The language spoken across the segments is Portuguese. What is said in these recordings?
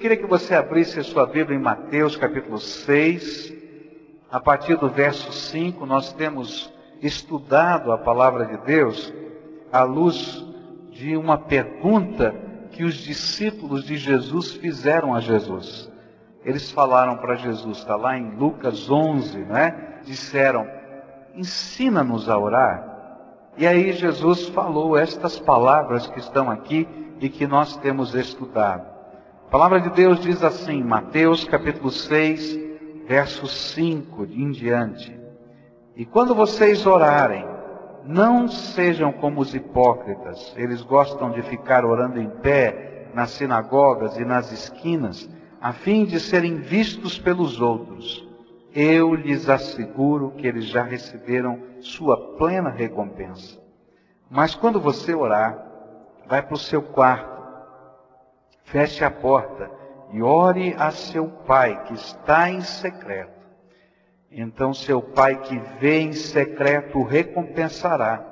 Queria que você abrisse a sua Bíblia em Mateus capítulo 6. A partir do verso 5, nós temos estudado a palavra de Deus à luz de uma pergunta que os discípulos de Jesus fizeram a Jesus. Eles falaram para Jesus, está lá em Lucas 11, né? Disseram: ensina-nos a orar. E aí Jesus falou estas palavras que estão aqui e que nós temos estudado. A palavra de Deus diz assim, Mateus capítulo 6, verso 5 em diante. E quando vocês orarem, não sejam como os hipócritas. Eles gostam de ficar orando em pé nas sinagogas e nas esquinas, a fim de serem vistos pelos outros. Eu lhes asseguro que eles já receberam sua plena recompensa. Mas quando você orar, vai para o seu quarto, feche a porta e ore a seu pai que está em secreto então seu pai que vê em secreto recompensará.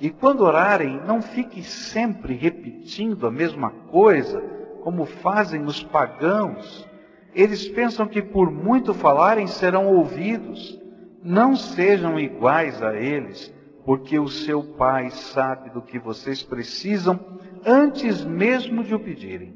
E quando orarem, não fiquem sempre repetindo a mesma coisa, como fazem os pagãos. Eles pensam que por muito falarem serão ouvidos. Não sejam iguais a eles, porque o seu pai sabe do que vocês precisam antes mesmo de o pedirem.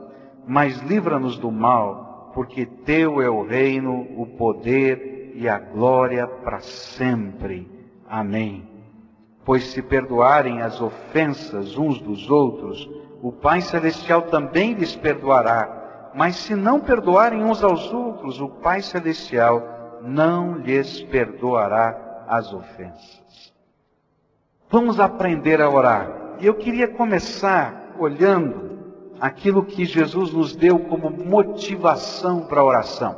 mas livra-nos do mal, porque teu é o reino, o poder e a glória para sempre. Amém. Pois se perdoarem as ofensas uns dos outros, o Pai Celestial também lhes perdoará. Mas se não perdoarem uns aos outros, o Pai Celestial não lhes perdoará as ofensas. Vamos aprender a orar. E eu queria começar olhando aquilo que Jesus nos deu como motivação para a oração.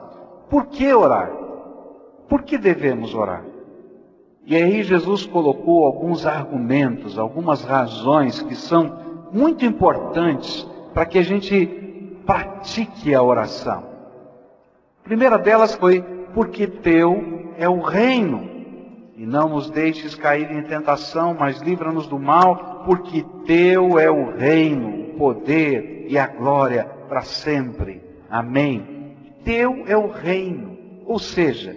Por que orar? Por que devemos orar? E aí Jesus colocou alguns argumentos, algumas razões que são muito importantes para que a gente pratique a oração. A primeira delas foi porque teu é o reino. E não nos deixes cair em tentação, mas livra-nos do mal, porque teu é o reino, poder e a glória para sempre. Amém. Teu é o reino. Ou seja,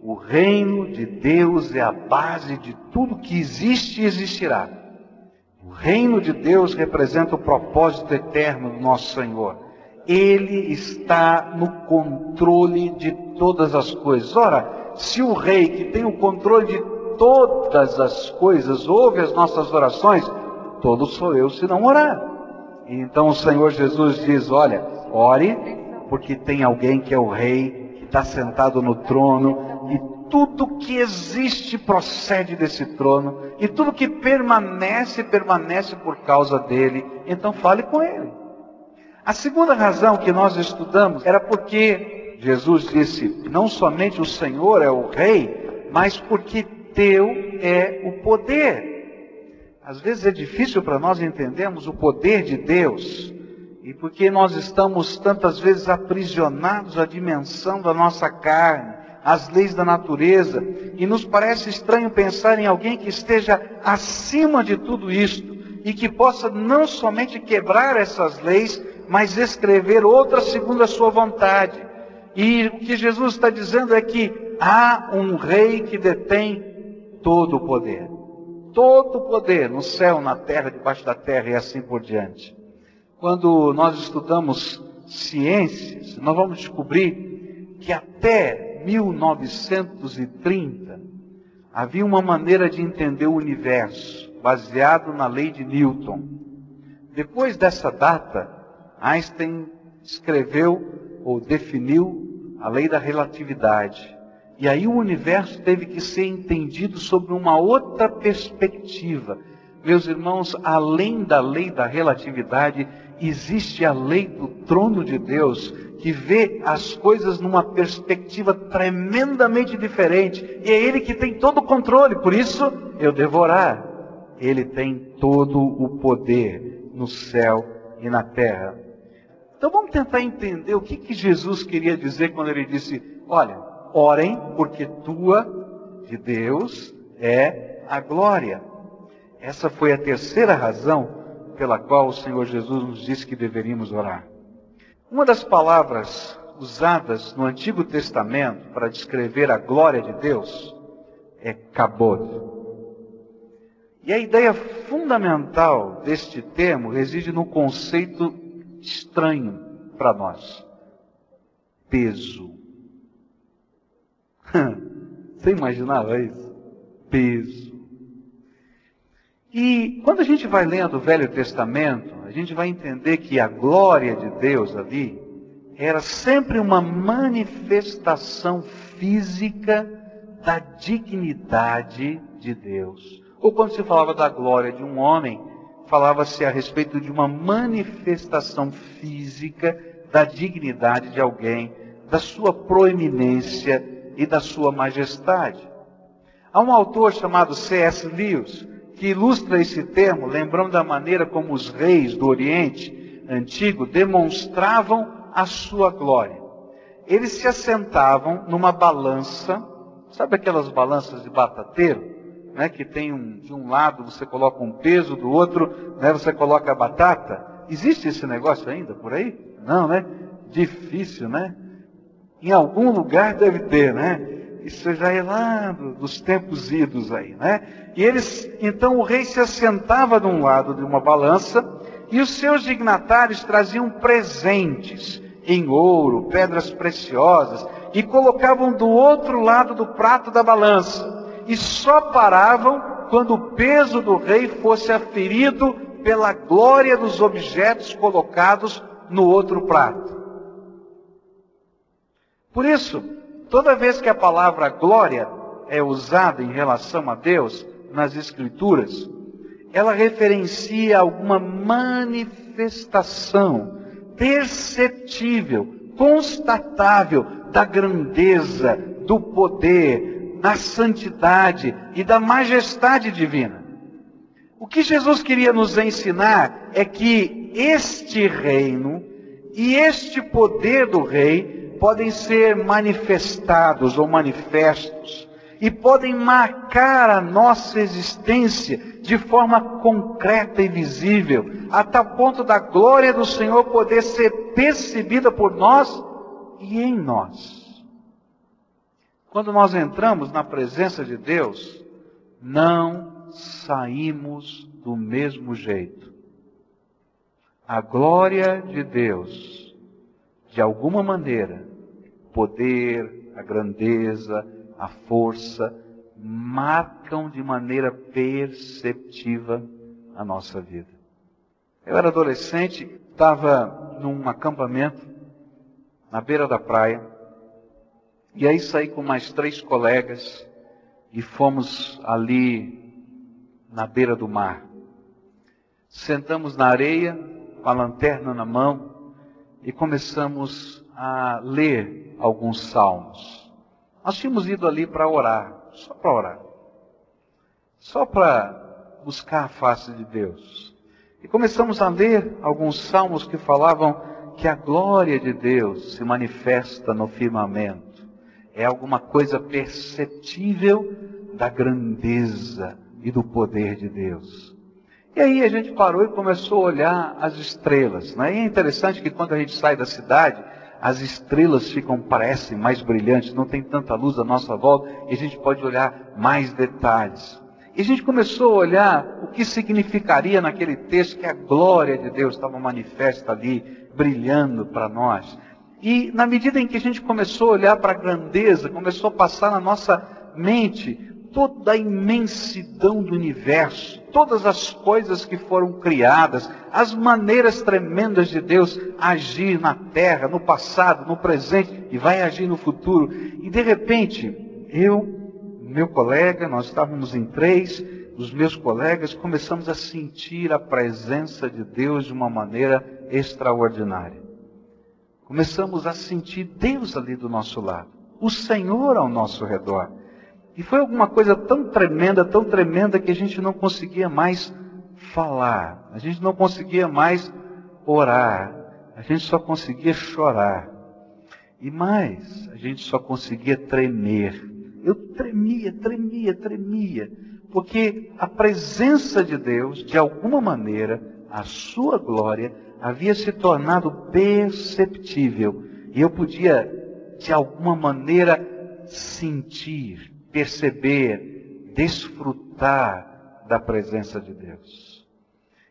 o reino de Deus é a base de tudo que existe e existirá. O reino de Deus representa o propósito eterno do nosso Senhor. Ele está no controle de todas as coisas. Ora, se o rei que tem o controle de todas as coisas ouve as nossas orações, todo sou eu se não orar. Então o Senhor Jesus diz: Olha, ore, porque tem alguém que é o rei, que está sentado no trono, e tudo que existe procede desse trono, e tudo que permanece, permanece por causa dele. Então fale com ele. A segunda razão que nós estudamos era porque Jesus disse: não somente o Senhor é o Rei, mas porque teu é o poder. Às vezes é difícil para nós entendermos o poder de Deus, e porque nós estamos tantas vezes aprisionados à dimensão da nossa carne, as leis da natureza, e nos parece estranho pensar em alguém que esteja acima de tudo isto e que possa não somente quebrar essas leis, mas escrever outras segundo a sua vontade. E o que Jesus está dizendo é que há um rei que detém todo o poder. Todo o poder no céu, na terra, debaixo da terra e assim por diante. Quando nós estudamos ciências, nós vamos descobrir que até 1930, havia uma maneira de entender o universo, baseado na lei de Newton. Depois dessa data, Einstein escreveu ou definiu a lei da relatividade. E aí o universo teve que ser entendido sobre uma outra perspectiva. Meus irmãos, além da lei da relatividade, existe a lei do trono de Deus, que vê as coisas numa perspectiva tremendamente diferente, e é Ele que tem todo o controle, por isso eu devorar. Ele tem todo o poder no céu e na terra. Então vamos tentar entender o que, que Jesus queria dizer quando ele disse: Olha, orem, porque tua, de Deus, é a glória. Essa foi a terceira razão pela qual o Senhor Jesus nos disse que deveríamos orar. Uma das palavras usadas no Antigo Testamento para descrever a glória de Deus é kabod. E a ideia fundamental deste termo reside no conceito estranho para nós: peso. Você imaginava isso? Peso. E quando a gente vai lendo o Velho Testamento, a gente vai entender que a glória de Deus ali era sempre uma manifestação física da dignidade de Deus. Ou quando se falava da glória de um homem, falava-se a respeito de uma manifestação física da dignidade de alguém, da sua proeminência e da sua majestade. Há um autor chamado C.S. Lewis que ilustra esse termo, lembrando da maneira como os reis do Oriente Antigo demonstravam a sua glória. Eles se assentavam numa balança, sabe aquelas balanças de batateiro? Né, que tem um, de um lado você coloca um peso, do outro né, você coloca a batata. Existe esse negócio ainda por aí? Não, né? Difícil, né? Em algum lugar deve ter, né? Isso já é lá dos tempos idos aí, né? E eles, então o rei se assentava de um lado de uma balança e os seus dignatários traziam presentes em ouro, pedras preciosas e colocavam do outro lado do prato da balança e só paravam quando o peso do rei fosse aferido pela glória dos objetos colocados no outro prato. Por isso, Toda vez que a palavra glória é usada em relação a Deus nas Escrituras, ela referencia alguma manifestação perceptível, constatável da grandeza, do poder, da santidade e da majestade divina. O que Jesus queria nos ensinar é que este reino e este poder do rei podem ser manifestados ou manifestos e podem marcar a nossa existência de forma concreta e visível, a tal ponto da glória do Senhor poder ser percebida por nós e em nós. Quando nós entramos na presença de Deus, não saímos do mesmo jeito. A glória de Deus, de alguma maneira, poder, a grandeza, a força, marcam de maneira perceptiva a nossa vida. Eu era adolescente, estava num acampamento na beira da praia, e aí saí com mais três colegas e fomos ali na beira do mar. Sentamos na areia, com a lanterna na mão, e começamos a ler alguns salmos. Nós tínhamos ido ali para orar, só para orar. Só para buscar a face de Deus. E começamos a ler alguns salmos que falavam que a glória de Deus se manifesta no firmamento. É alguma coisa perceptível da grandeza e do poder de Deus. E aí a gente parou e começou a olhar as estrelas. Né? E é interessante que quando a gente sai da cidade, as estrelas ficam, parecem mais brilhantes, não tem tanta luz à nossa volta, e a gente pode olhar mais detalhes. E a gente começou a olhar o que significaria naquele texto que a glória de Deus estava manifesta ali, brilhando para nós. E na medida em que a gente começou a olhar para a grandeza, começou a passar na nossa mente toda a imensidão do universo, todas as coisas que foram criadas, as maneiras tremendas de Deus agir na terra, no passado, no presente e vai agir no futuro. E de repente, eu, meu colega, nós estávamos em três, os meus colegas começamos a sentir a presença de Deus de uma maneira extraordinária. Começamos a sentir Deus ali do nosso lado, o Senhor ao nosso redor. E foi alguma coisa tão tremenda, tão tremenda, que a gente não conseguia mais falar, a gente não conseguia mais orar, a gente só conseguia chorar. E mais, a gente só conseguia tremer. Eu tremia, tremia, tremia, porque a presença de Deus, de alguma maneira, a sua glória, havia se tornado perceptível. E eu podia, de alguma maneira, sentir, perceber, desfrutar da presença de Deus.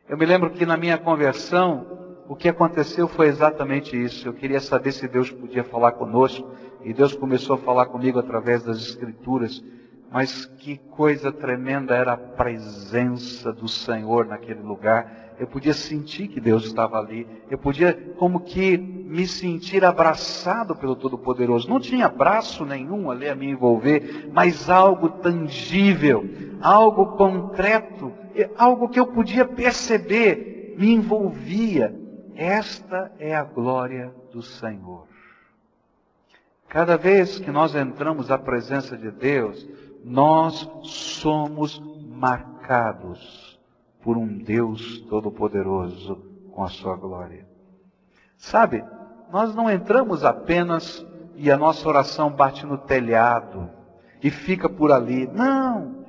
Eu me lembro que na minha conversão, o que aconteceu foi exatamente isso. Eu queria saber se Deus podia falar conosco, e Deus começou a falar comigo através das Escrituras. Mas que coisa tremenda era a presença do Senhor naquele lugar. Eu podia sentir que Deus estava ali. Eu podia, como que, me sentir abraçado pelo Todo-Poderoso. Não tinha braço nenhum ali a me envolver, mas algo tangível, algo concreto, algo que eu podia perceber, me envolvia. Esta é a glória do Senhor. Cada vez que nós entramos à presença de Deus, nós somos marcados por um Deus Todo-Poderoso com a sua glória. Sabe, nós não entramos apenas e a nossa oração bate no telhado e fica por ali. Não!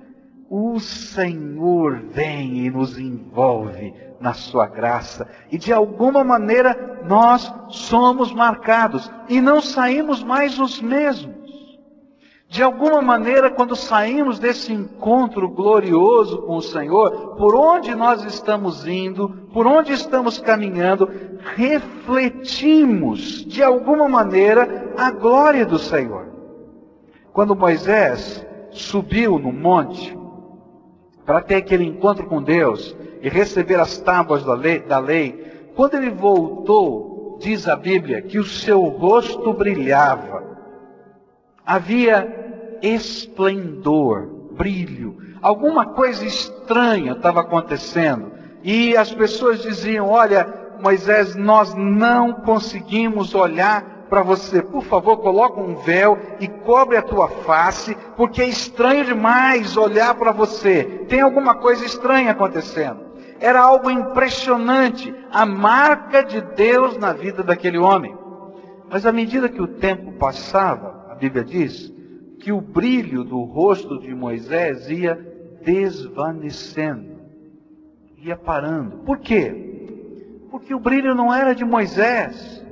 O Senhor vem e nos envolve na sua graça. E de alguma maneira nós somos marcados e não saímos mais os mesmos. De alguma maneira, quando saímos desse encontro glorioso com o Senhor, por onde nós estamos indo, por onde estamos caminhando, refletimos de alguma maneira a glória do Senhor. Quando Moisés subiu no monte para ter aquele encontro com Deus, e receber as tábuas da lei, da lei, quando ele voltou, diz a Bíblia, que o seu rosto brilhava. Havia esplendor, brilho, alguma coisa estranha estava acontecendo. E as pessoas diziam: Olha, Moisés, nós não conseguimos olhar para você. Por favor, coloca um véu e cobre a tua face, porque é estranho demais olhar para você. Tem alguma coisa estranha acontecendo. Era algo impressionante, a marca de Deus na vida daquele homem. Mas à medida que o tempo passava, Bíblia diz que o brilho do rosto de Moisés ia desvanecendo, ia parando. Por quê? Porque o brilho não era de Moisés,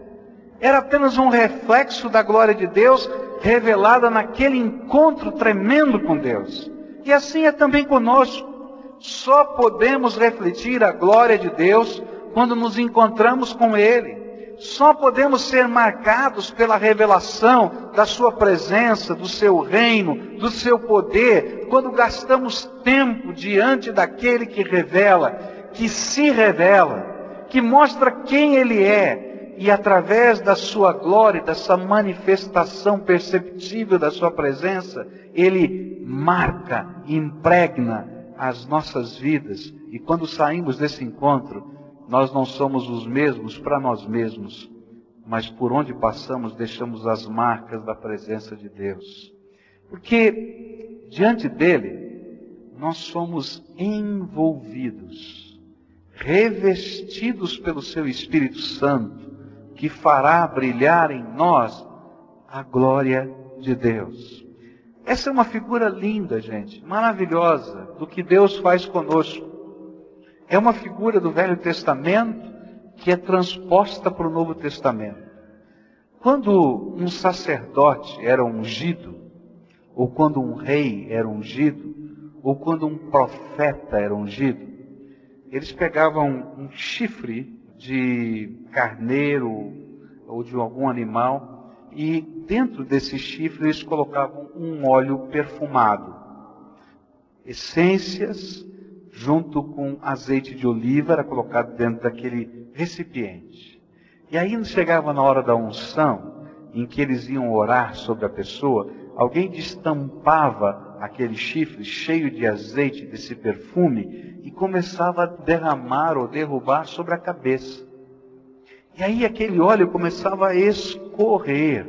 era apenas um reflexo da glória de Deus revelada naquele encontro tremendo com Deus. E assim é também conosco. Só podemos refletir a glória de Deus quando nos encontramos com Ele. Só podemos ser marcados pela revelação da Sua presença, do Seu reino, do Seu poder, quando gastamos tempo diante daquele que revela, que se revela, que mostra quem Ele é, e através da Sua glória, dessa manifestação perceptível da Sua presença, Ele marca, impregna as nossas vidas. E quando saímos desse encontro, nós não somos os mesmos para nós mesmos, mas por onde passamos deixamos as marcas da presença de Deus. Porque diante dele, nós somos envolvidos, revestidos pelo seu Espírito Santo, que fará brilhar em nós a glória de Deus. Essa é uma figura linda, gente, maravilhosa, do que Deus faz conosco. É uma figura do Velho Testamento que é transposta para o Novo Testamento. Quando um sacerdote era ungido, ou quando um rei era ungido, ou quando um profeta era ungido, eles pegavam um chifre de carneiro ou de algum animal e dentro desse chifre eles colocavam um óleo perfumado, essências junto com azeite de oliva era colocado dentro daquele recipiente. E aí chegava na hora da unção, em que eles iam orar sobre a pessoa, alguém destampava aquele chifre cheio de azeite, desse perfume, e começava a derramar ou derrubar sobre a cabeça. E aí aquele óleo começava a escorrer,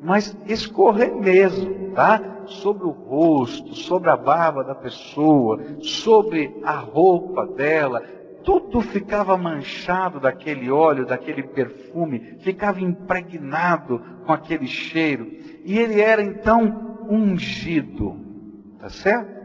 mas escorrer mesmo, tá? Sobre o rosto, sobre a barba da pessoa, sobre a roupa dela, tudo ficava manchado daquele óleo, daquele perfume, ficava impregnado com aquele cheiro. E ele era então ungido, tá certo?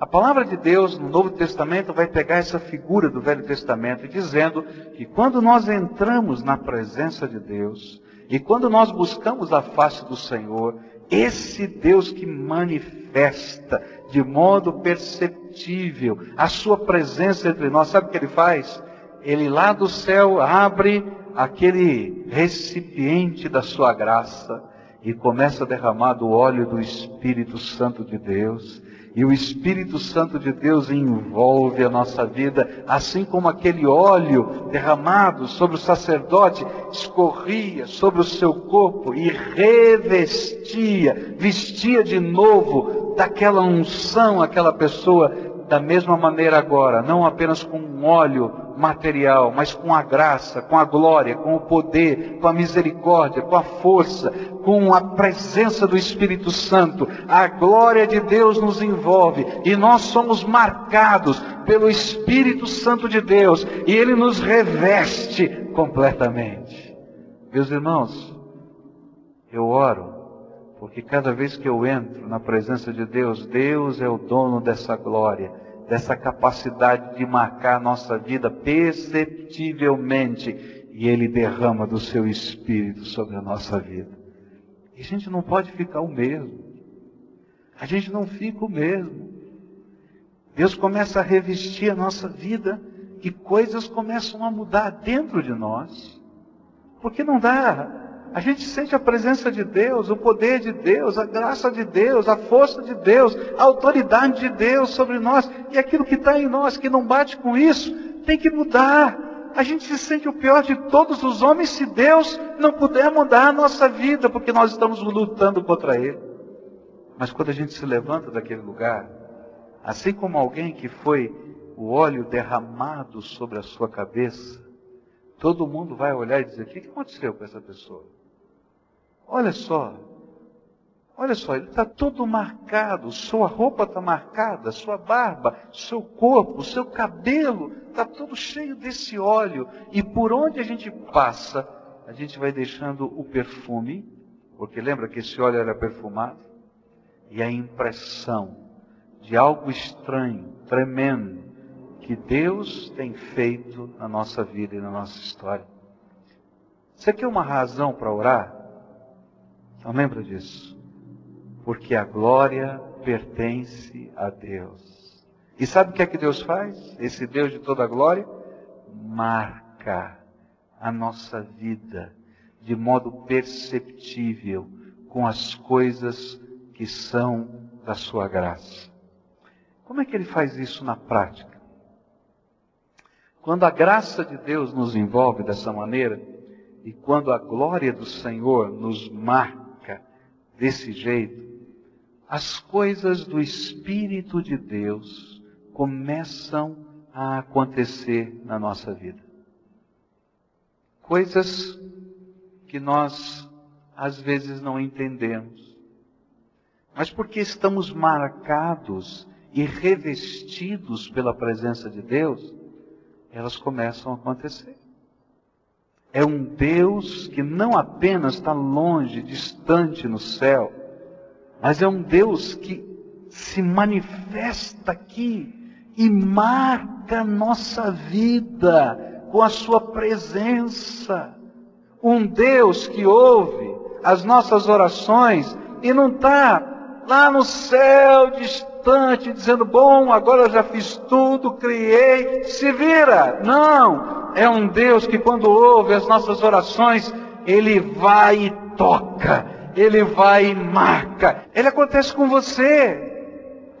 A palavra de Deus no Novo Testamento vai pegar essa figura do Velho Testamento, dizendo que quando nós entramos na presença de Deus, e quando nós buscamos a face do Senhor, esse Deus que manifesta de modo perceptível a sua presença entre nós, sabe o que ele faz? Ele lá do céu abre aquele recipiente da sua graça e começa a derramar do óleo do Espírito Santo de Deus. E o Espírito Santo de Deus envolve a nossa vida, assim como aquele óleo derramado sobre o sacerdote escorria sobre o seu corpo e revestia, vestia de novo daquela unção aquela pessoa, da mesma maneira agora, não apenas com um óleo material, mas com a graça, com a glória, com o poder, com a misericórdia, com a força, com a presença do Espírito Santo. A glória de Deus nos envolve e nós somos marcados pelo Espírito Santo de Deus e ele nos reveste completamente. Meus irmãos, eu oro porque cada vez que eu entro na presença de Deus, Deus é o dono dessa glória dessa capacidade de marcar a nossa vida perceptivelmente, e Ele derrama do seu espírito sobre a nossa vida. E a gente não pode ficar o mesmo. A gente não fica o mesmo. Deus começa a revestir a nossa vida e coisas começam a mudar dentro de nós. Porque não dá a gente sente a presença de Deus, o poder de Deus, a graça de Deus, a força de Deus, a autoridade de Deus sobre nós. E aquilo que está em nós, que não bate com isso, tem que mudar. A gente se sente o pior de todos os homens se Deus não puder mudar a nossa vida, porque nós estamos lutando contra Ele. Mas quando a gente se levanta daquele lugar, assim como alguém que foi o óleo derramado sobre a sua cabeça, todo mundo vai olhar e dizer: o que aconteceu com essa pessoa? Olha só, olha só, ele está todo marcado, sua roupa está marcada, sua barba, seu corpo, seu cabelo, está todo cheio desse óleo. E por onde a gente passa, a gente vai deixando o perfume, porque lembra que esse óleo era perfumado? E a impressão de algo estranho, tremendo, que Deus tem feito na nossa vida e na nossa história. Você quer uma razão para orar? Não lembra disso? Porque a glória pertence a Deus. E sabe o que é que Deus faz? Esse Deus de toda a glória marca a nossa vida de modo perceptível com as coisas que são da sua graça. Como é que ele faz isso na prática? Quando a graça de Deus nos envolve dessa maneira, e quando a glória do Senhor nos marca, desse jeito, as coisas do Espírito de Deus começam a acontecer na nossa vida. Coisas que nós às vezes não entendemos, mas porque estamos marcados e revestidos pela presença de Deus, elas começam a acontecer é um Deus que não apenas está longe, distante no céu, mas é um Deus que se manifesta aqui e marca a nossa vida com a sua presença. Um Deus que ouve as nossas orações e não está lá no céu distante dizendo: Bom, agora já fiz tudo, criei, se vira. Não, é um Deus que quando ouve as nossas orações, Ele vai e toca, Ele vai e marca. Ele acontece com você,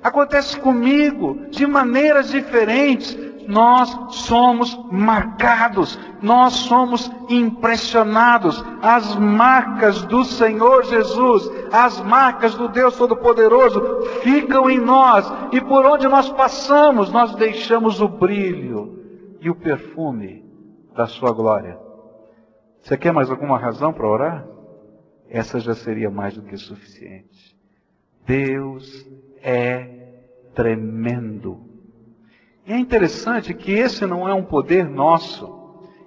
acontece comigo, de maneiras diferentes. Nós somos marcados, nós somos impressionados. As marcas do Senhor Jesus, as marcas do Deus Todo-Poderoso ficam em nós, e por onde nós passamos, nós deixamos o brilho e o perfume da sua glória. Você quer mais alguma razão para orar? Essa já seria mais do que suficiente. Deus é tremendo. E é interessante que esse não é um poder nosso,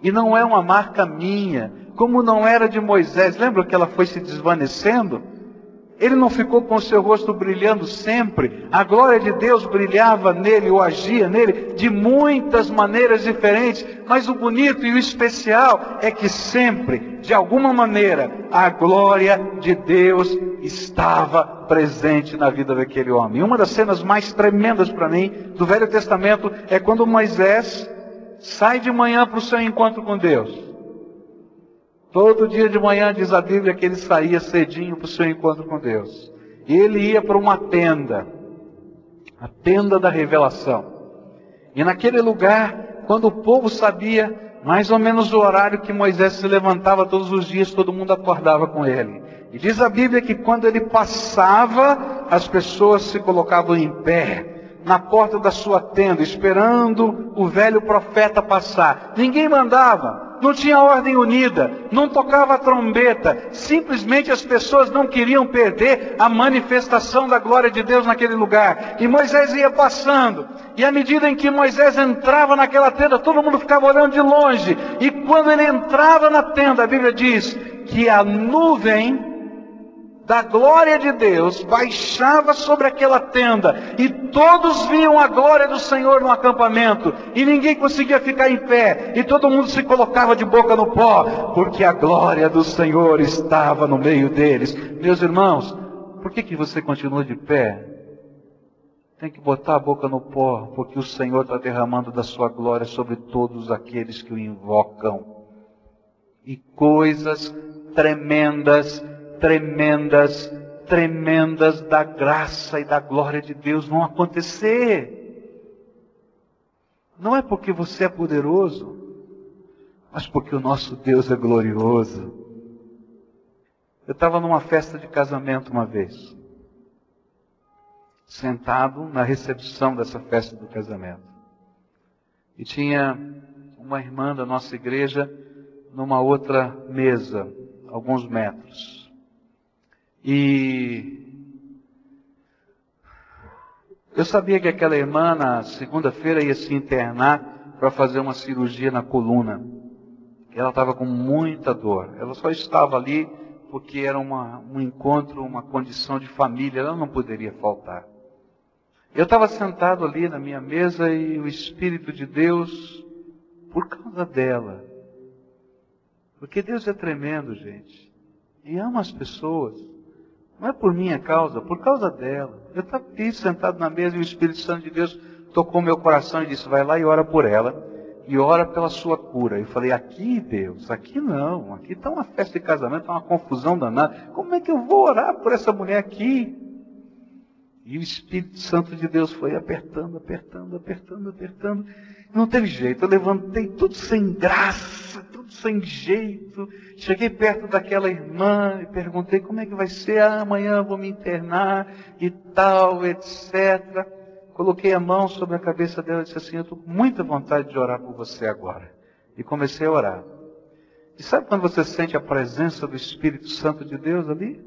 e não é uma marca minha, como não era de Moisés. Lembra que ela foi se desvanecendo? Ele não ficou com o seu rosto brilhando sempre. A glória de Deus brilhava nele ou agia nele de muitas maneiras diferentes. Mas o bonito e o especial é que sempre, de alguma maneira, a glória de Deus estava presente na vida daquele homem. E uma das cenas mais tremendas para mim do Velho Testamento é quando Moisés sai de manhã para o seu encontro com Deus. Todo dia de manhã diz a Bíblia que ele saía cedinho para o seu encontro com Deus. E ele ia para uma tenda, a tenda da revelação. E naquele lugar, quando o povo sabia mais ou menos o horário que Moisés se levantava todos os dias, todo mundo acordava com ele. E diz a Bíblia que quando ele passava, as pessoas se colocavam em pé na porta da sua tenda, esperando o velho profeta passar. Ninguém mandava, não tinha ordem unida, não tocava a trombeta, simplesmente as pessoas não queriam perder a manifestação da glória de Deus naquele lugar. E Moisés ia passando, e à medida em que Moisés entrava naquela tenda, todo mundo ficava olhando de longe, e quando ele entrava na tenda, a Bíblia diz que a nuvem da glória de Deus baixava sobre aquela tenda e todos viam a glória do Senhor no acampamento e ninguém conseguia ficar em pé e todo mundo se colocava de boca no pó porque a glória do Senhor estava no meio deles. Meus irmãos, por que, que você continua de pé? Tem que botar a boca no pó porque o Senhor está derramando da sua glória sobre todos aqueles que o invocam. E coisas tremendas tremendas, tremendas da graça e da glória de Deus vão acontecer. Não é porque você é poderoso, mas porque o nosso Deus é glorioso. Eu estava numa festa de casamento uma vez, sentado na recepção dessa festa do casamento. E tinha uma irmã da nossa igreja numa outra mesa, alguns metros. E eu sabia que aquela irmã na segunda-feira ia se internar para fazer uma cirurgia na coluna. Ela estava com muita dor. Ela só estava ali porque era uma, um encontro, uma condição de família. Ela não poderia faltar. Eu estava sentado ali na minha mesa e o Espírito de Deus, por causa dela, porque Deus é tremendo, gente, e ama as pessoas. Não é por minha causa, por causa dela. Eu estava aqui sentado na mesa e o Espírito Santo de Deus tocou meu coração e disse: vai lá e ora por ela e ora pela sua cura. Eu falei: aqui, Deus, aqui não. Aqui está uma festa de casamento, está uma confusão danada. Como é que eu vou orar por essa mulher aqui? E o Espírito Santo de Deus foi apertando, apertando, apertando, apertando. Não teve jeito. Eu levantei tudo sem graça, tudo sem jeito. Cheguei perto daquela irmã e perguntei como é que vai ser. Ah, amanhã vou me internar e tal, etc. Coloquei a mão sobre a cabeça dela e disse assim: Eu estou com muita vontade de orar por você agora. E comecei a orar. E sabe quando você sente a presença do Espírito Santo de Deus ali?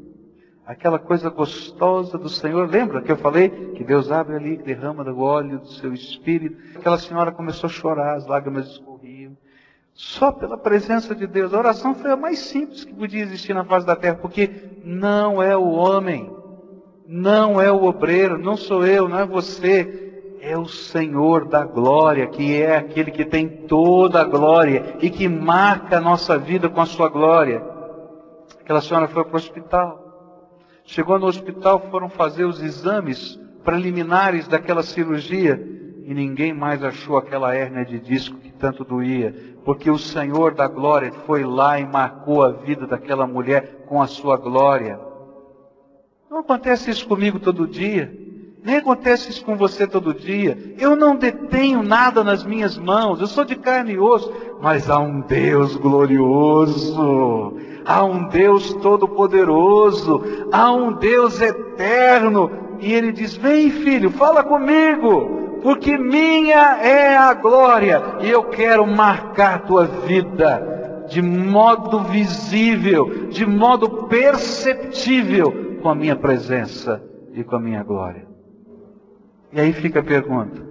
Aquela coisa gostosa do Senhor. Lembra que eu falei que Deus abre ali, derrama do óleo do seu Espírito? Aquela senhora começou a chorar, as lágrimas. Só pela presença de Deus. A oração foi a mais simples que podia existir na face da terra, porque não é o homem, não é o obreiro, não sou eu, não é você, é o Senhor da glória, que é aquele que tem toda a glória e que marca a nossa vida com a sua glória. Aquela senhora foi para o hospital. Chegou no hospital, foram fazer os exames preliminares daquela cirurgia e ninguém mais achou aquela hérnia de disco que tanto doía, porque o Senhor da glória foi lá e marcou a vida daquela mulher com a sua glória. Não acontece isso comigo todo dia. Nem acontece isso com você todo dia. Eu não detenho nada nas minhas mãos. Eu sou de carne e osso. Mas há um Deus glorioso. Há um Deus todo-poderoso. Há um Deus eterno. E ele diz: Vem, filho, fala comigo porque minha é a glória e eu quero marcar tua vida de modo visível, de modo perceptível com a minha presença e com a minha glória. E aí fica a pergunta: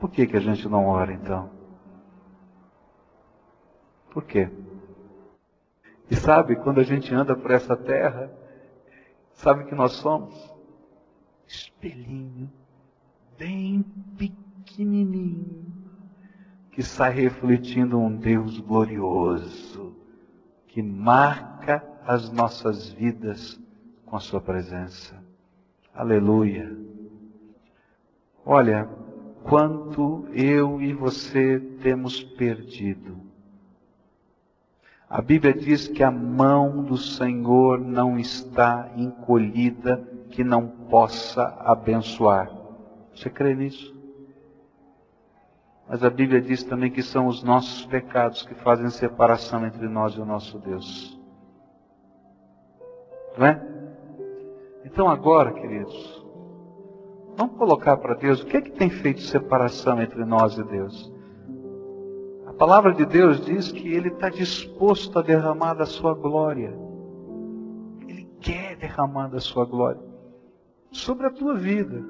por que, que a gente não ora então? Por quê? E sabe, quando a gente anda por essa terra, sabe que nós somos? Espelhinho, bem pequenininho, que sai refletindo um Deus glorioso, que marca as nossas vidas com a sua presença. Aleluia. Olha, quanto eu e você temos perdido. A Bíblia diz que a mão do Senhor não está encolhida que não possa abençoar. Você crê nisso? Mas a Bíblia diz também que são os nossos pecados que fazem separação entre nós e o nosso Deus. Não é? Então agora, queridos, vamos colocar para Deus o que é que tem feito separação entre nós e Deus. Palavra de Deus diz que Ele está disposto a derramar da sua glória. Ele quer derramar da sua glória sobre a tua vida.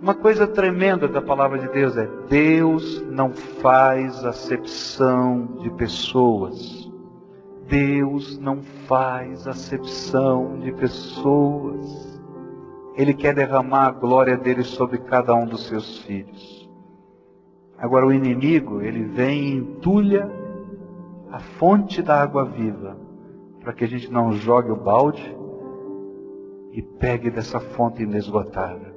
Uma coisa tremenda da palavra de Deus é: Deus não faz acepção de pessoas. Deus não faz acepção de pessoas. Ele quer derramar a glória dele sobre cada um dos seus filhos. Agora o inimigo, ele vem e entulha a fonte da água viva, para que a gente não jogue o balde e pegue dessa fonte inesgotável.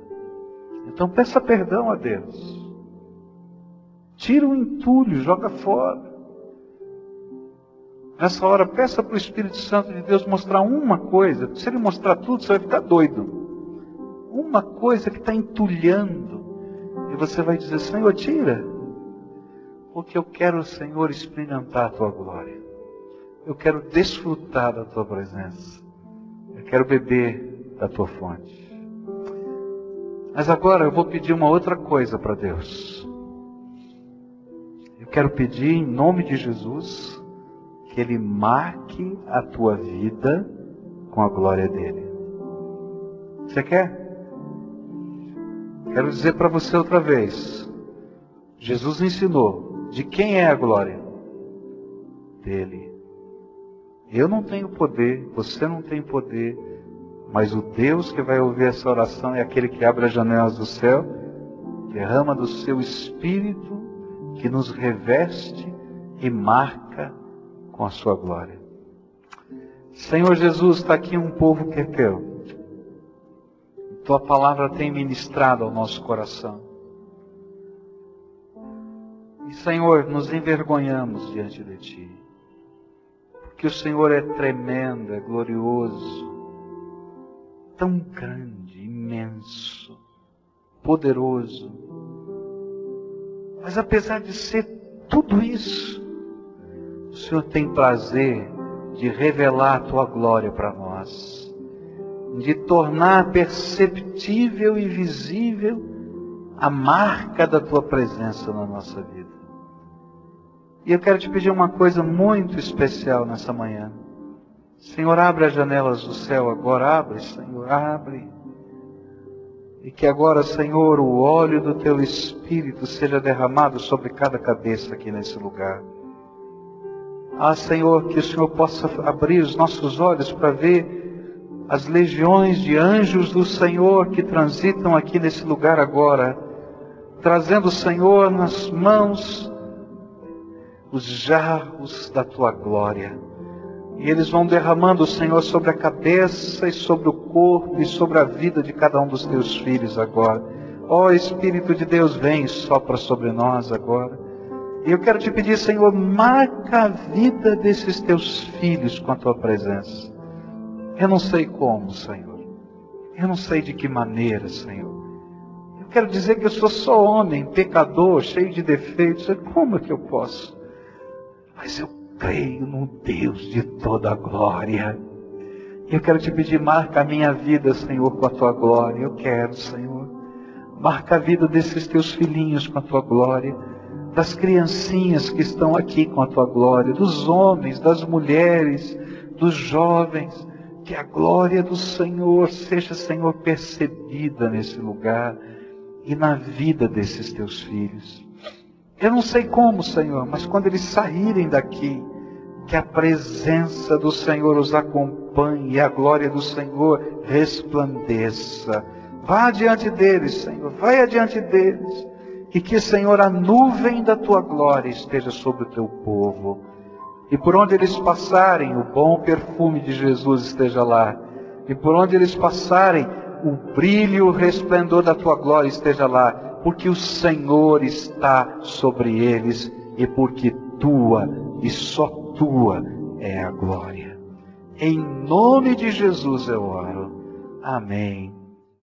Então peça perdão a Deus. Tira o entulho, joga fora. Nessa hora, peça para o Espírito Santo de Deus mostrar uma coisa. Se ele mostrar tudo, você vai ficar doido. Uma coisa que está entulhando. E você vai dizer, Senhor, tira. Porque eu quero, Senhor, experimentar a tua glória. Eu quero desfrutar da tua presença. Eu quero beber da tua fonte. Mas agora eu vou pedir uma outra coisa para Deus. Eu quero pedir em nome de Jesus que Ele marque a tua vida com a glória dele. Você quer? Quero dizer para você outra vez. Jesus ensinou de quem é a glória? Dele. Eu não tenho poder, você não tem poder, mas o Deus que vai ouvir essa oração é aquele que abre as janelas do céu, derrama do seu espírito, que nos reveste e marca com a sua glória. Senhor Jesus, está aqui um povo que é teu. Tua palavra tem ministrado ao nosso coração. E Senhor, nos envergonhamos diante de Ti. Porque o Senhor é tremendo, é glorioso, tão grande, imenso, poderoso. Mas apesar de ser tudo isso, o Senhor tem prazer de revelar a tua glória para nós, de tornar perceptível e visível a marca da tua presença na nossa vida. E eu quero te pedir uma coisa muito especial nessa manhã. Senhor, abre as janelas do céu agora, abre, Senhor, abre. E que agora, Senhor, o óleo do teu Espírito seja derramado sobre cada cabeça aqui nesse lugar. Ah, Senhor, que o Senhor possa abrir os nossos olhos para ver as legiões de anjos do Senhor que transitam aqui nesse lugar agora, trazendo, Senhor, nas mãos os jarros da tua glória. E eles vão derramando, Senhor, sobre a cabeça e sobre o corpo e sobre a vida de cada um dos teus filhos agora. Ó oh, Espírito de Deus, vem e sopra sobre nós agora. E eu quero te pedir, Senhor, marca a vida desses teus filhos com a tua presença. Eu não sei como, Senhor. Eu não sei de que maneira, Senhor. Eu quero dizer que eu sou só homem, pecador, cheio de defeitos. Como é que eu posso? Mas eu creio no Deus de toda a glória. Eu quero te pedir, marca a minha vida, Senhor, com a tua glória. Eu quero, Senhor. Marca a vida desses teus filhinhos com a tua glória. das criancinhas que estão aqui com a tua glória, dos homens, das mulheres, dos jovens. Que a glória do Senhor seja, Senhor, percebida nesse lugar e na vida desses teus filhos. Eu não sei como, Senhor, mas quando eles saírem daqui, que a presença do Senhor os acompanhe e a glória do Senhor resplandeça. Vá adiante deles, Senhor, vai adiante deles. E que, Senhor, a nuvem da tua glória esteja sobre o teu povo. E por onde eles passarem, o bom perfume de Jesus esteja lá. E por onde eles passarem, o brilho, o resplendor da tua glória esteja lá. Porque o Senhor está sobre eles e porque tua e só tua é a glória. Em nome de Jesus eu oro. Amém